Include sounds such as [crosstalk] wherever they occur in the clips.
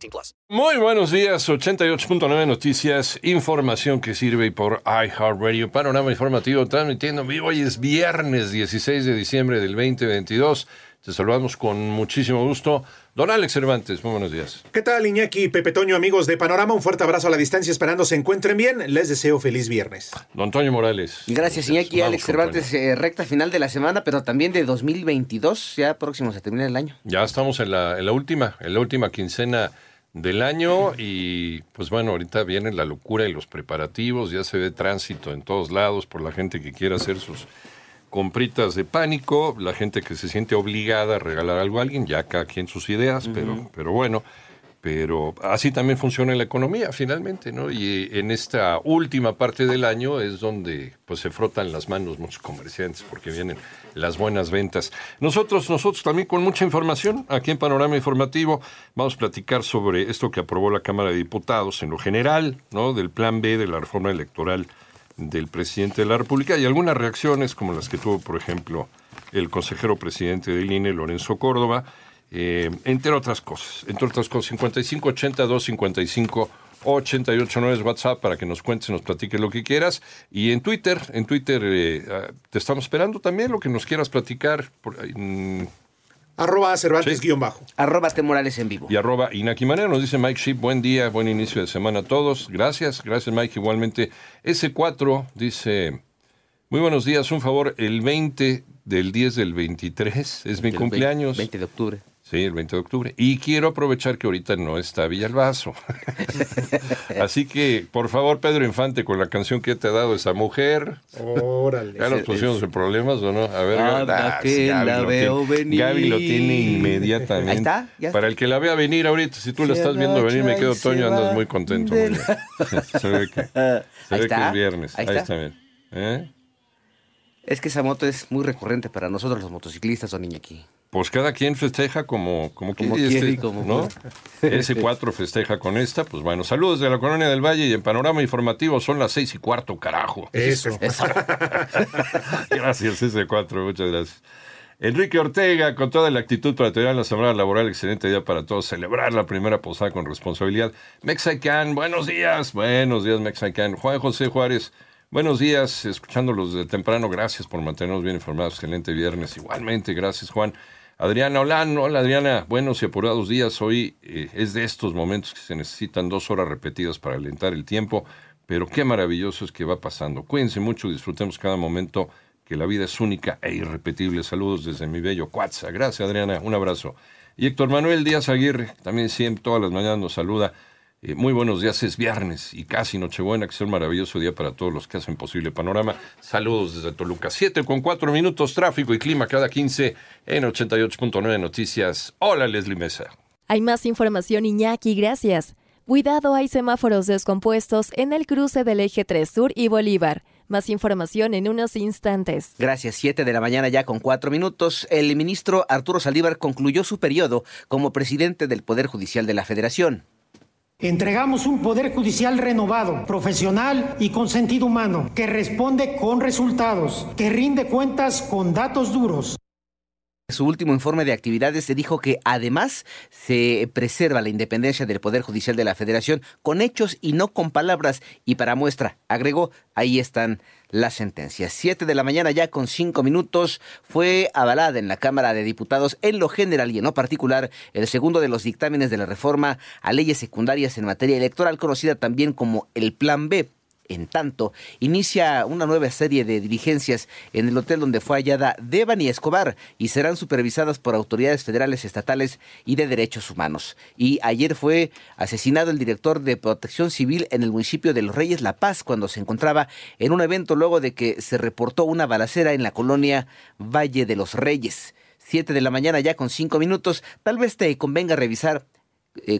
18 plus. Muy buenos días, 88.9 Noticias, información que sirve por iHeartRadio, panorama informativo transmitiendo en vivo. Hoy es viernes 16 de diciembre del 2022. Te saludamos con muchísimo gusto. Don Alex Cervantes, muy buenos días. ¿Qué tal, Iñaki, Pepe Toño, amigos de Panorama? Un fuerte abrazo a la distancia, esperando se encuentren bien. Les deseo feliz viernes. Don Toño Morales. Gracias, Iñaki, Vamos, Alex Cervantes, eh, recta final de la semana, pero también de 2022, ya próximo se termina el año. Ya estamos en la, en la última, en la última quincena del año y pues bueno, ahorita viene la locura y los preparativos, ya se ve tránsito en todos lados por la gente que quiere hacer sus compritas de pánico, la gente que se siente obligada a regalar algo a alguien, ya cada quien sus ideas, pero, pero bueno, pero así también funciona la economía finalmente, ¿no? Y en esta última parte del año es donde pues se frotan las manos muchos comerciantes porque vienen las buenas ventas. Nosotros, nosotros también con mucha información aquí en Panorama Informativo vamos a platicar sobre esto que aprobó la Cámara de Diputados en lo general, ¿no? Del plan B de la reforma electoral del presidente de la República y algunas reacciones como las que tuvo, por ejemplo, el consejero presidente del INE, Lorenzo Córdoba, eh, entre otras cosas. Entre otras cosas, 5580 255 889 es WhatsApp para que nos cuentes, nos platiques lo que quieras. Y en Twitter, en Twitter eh, ah, te estamos esperando también lo que nos quieras platicar. Por, mm, Arroba Cervantes Sí. guion bajo. Arroba T. Morales en vivo. y arroba Inaki Manero. Nos dice Mike Sheep, buen día, buen inicio de semana a todos. Gracias, gracias Mike. Igualmente, S4 dice, muy buenos días, un favor, el 20 del 10 del 23 es mi cumpleaños. 20 de octubre. Sí, el 20 de octubre. Y quiero aprovechar que ahorita no está Villalbazo. [laughs] Así que, por favor, Pedro Infante, con la canción que te ha dado esa mujer. Órale. ¿Ya nos pusimos en problemas o no? A ver, ah, que Gaby la lo veo tiene- venir. Gaby lo tiene inmediatamente. Ahí está, ya está. Para el que la vea venir ahorita, si tú la estás viendo venir, me quedo Toño, andas muy contento. de muy bien. [laughs] Se ve que, se Ahí ve que es viernes. ahí Ahí, está. está bien. ¿Eh? Es que esa moto es muy recurrente para nosotros los motociclistas, don Iñaki. Pues cada quien festeja como, como, Como quiere, quiere y este, como ¿no? S4 [laughs] festeja con esta. Pues bueno, saludos de la Colonia del Valle y en Panorama Informativo son las seis y cuarto, carajo. Eso. [laughs] Gracias, S4, muchas gracias. Enrique Ortega, con toda la actitud para terminar la semana laboral, excelente día para todos, celebrar la primera posada con responsabilidad. Mexican, buenos días, buenos días Mexican. Juan José Juárez, buenos días, escuchándolos de temprano, gracias por mantenernos bien informados, excelente viernes, igualmente, gracias Juan. Adriana Olán, hola Adriana, buenos y apurados días, hoy eh, es de estos momentos que se necesitan dos horas repetidas para alentar el tiempo, pero qué maravilloso es que va pasando. Cuídense mucho, disfrutemos cada momento que la vida es única e irrepetible. Saludos desde mi bello Cuatza. Gracias, Adriana. Un abrazo. Y Héctor Manuel Díaz Aguirre, también siempre, todas las mañanas nos saluda. Eh, muy buenos días, es viernes y casi Nochebuena, que sea un maravilloso día para todos los que hacen posible Panorama. Saludos desde Toluca. 7 con 4 minutos, tráfico y clima cada 15 en 88.9 Noticias. Hola, Leslie Mesa. Hay más información Iñaki, gracias. Cuidado, hay semáforos descompuestos en el cruce del eje 3 Sur y Bolívar. Más información en unos instantes. Gracias, 7 de la mañana ya con cuatro minutos. El ministro Arturo Saldívar concluyó su periodo como presidente del Poder Judicial de la Federación. Entregamos un poder judicial renovado, profesional y con sentido humano, que responde con resultados, que rinde cuentas con datos duros. Su último informe de actividades se dijo que además se preserva la independencia del Poder Judicial de la Federación con hechos y no con palabras. Y para muestra, agregó, ahí están las sentencias. Siete de la mañana ya con cinco minutos fue avalada en la Cámara de Diputados en lo general y en lo particular el segundo de los dictámenes de la reforma a leyes secundarias en materia electoral conocida también como el Plan B. En tanto, inicia una nueva serie de diligencias en el hotel donde fue hallada Devani Escobar y serán supervisadas por autoridades federales, estatales y de derechos humanos. Y ayer fue asesinado el director de protección civil en el municipio de Los Reyes La Paz cuando se encontraba en un evento luego de que se reportó una balacera en la colonia Valle de los Reyes. Siete de la mañana ya con cinco minutos, tal vez te convenga revisar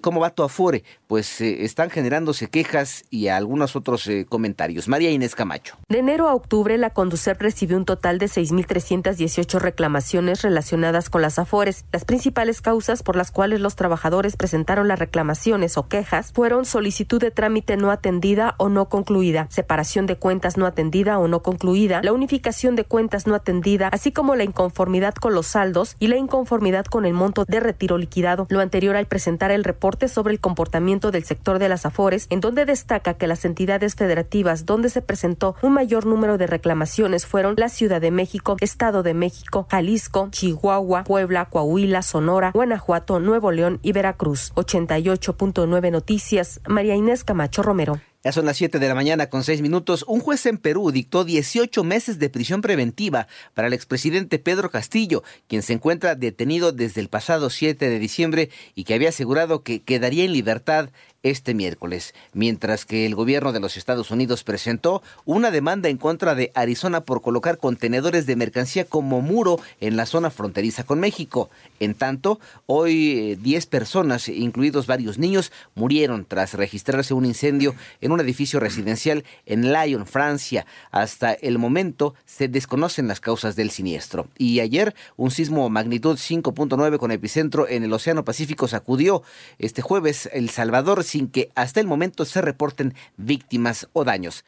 ¿Cómo va tu afore? Pues eh, están generándose quejas y algunos otros eh, comentarios. María Inés Camacho. De enero a octubre, la Conducep recibió un total de 6.318 reclamaciones relacionadas con las afores. Las principales causas por las cuales los trabajadores presentaron las reclamaciones o quejas fueron solicitud de trámite no atendida o no concluida, separación de cuentas no atendida o no concluida, la unificación de cuentas no atendida, así como la inconformidad con los saldos y la inconformidad con el monto de retiro liquidado. Lo anterior al presentar el reporte sobre el comportamiento del sector de las Afores, en donde destaca que las entidades federativas donde se presentó un mayor número de reclamaciones fueron la Ciudad de México, Estado de México, Jalisco, Chihuahua, Puebla, Coahuila, Sonora, Guanajuato, Nuevo León y Veracruz. 88.9 Noticias, María Inés Camacho Romero. Ya son las 7 de la mañana con 6 minutos. Un juez en Perú dictó 18 meses de prisión preventiva para el expresidente Pedro Castillo, quien se encuentra detenido desde el pasado 7 de diciembre y que había asegurado que quedaría en libertad este miércoles, mientras que el gobierno de los Estados Unidos presentó una demanda en contra de Arizona por colocar contenedores de mercancía como muro en la zona fronteriza con México. En tanto, hoy 10 eh, personas, incluidos varios niños, murieron tras registrarse un incendio en un edificio residencial en Lyon, Francia. Hasta el momento se desconocen las causas del siniestro. Y ayer un sismo magnitud 5.9 con epicentro en el Océano Pacífico sacudió este jueves El Salvador sin que hasta el momento se reporten víctimas o daños.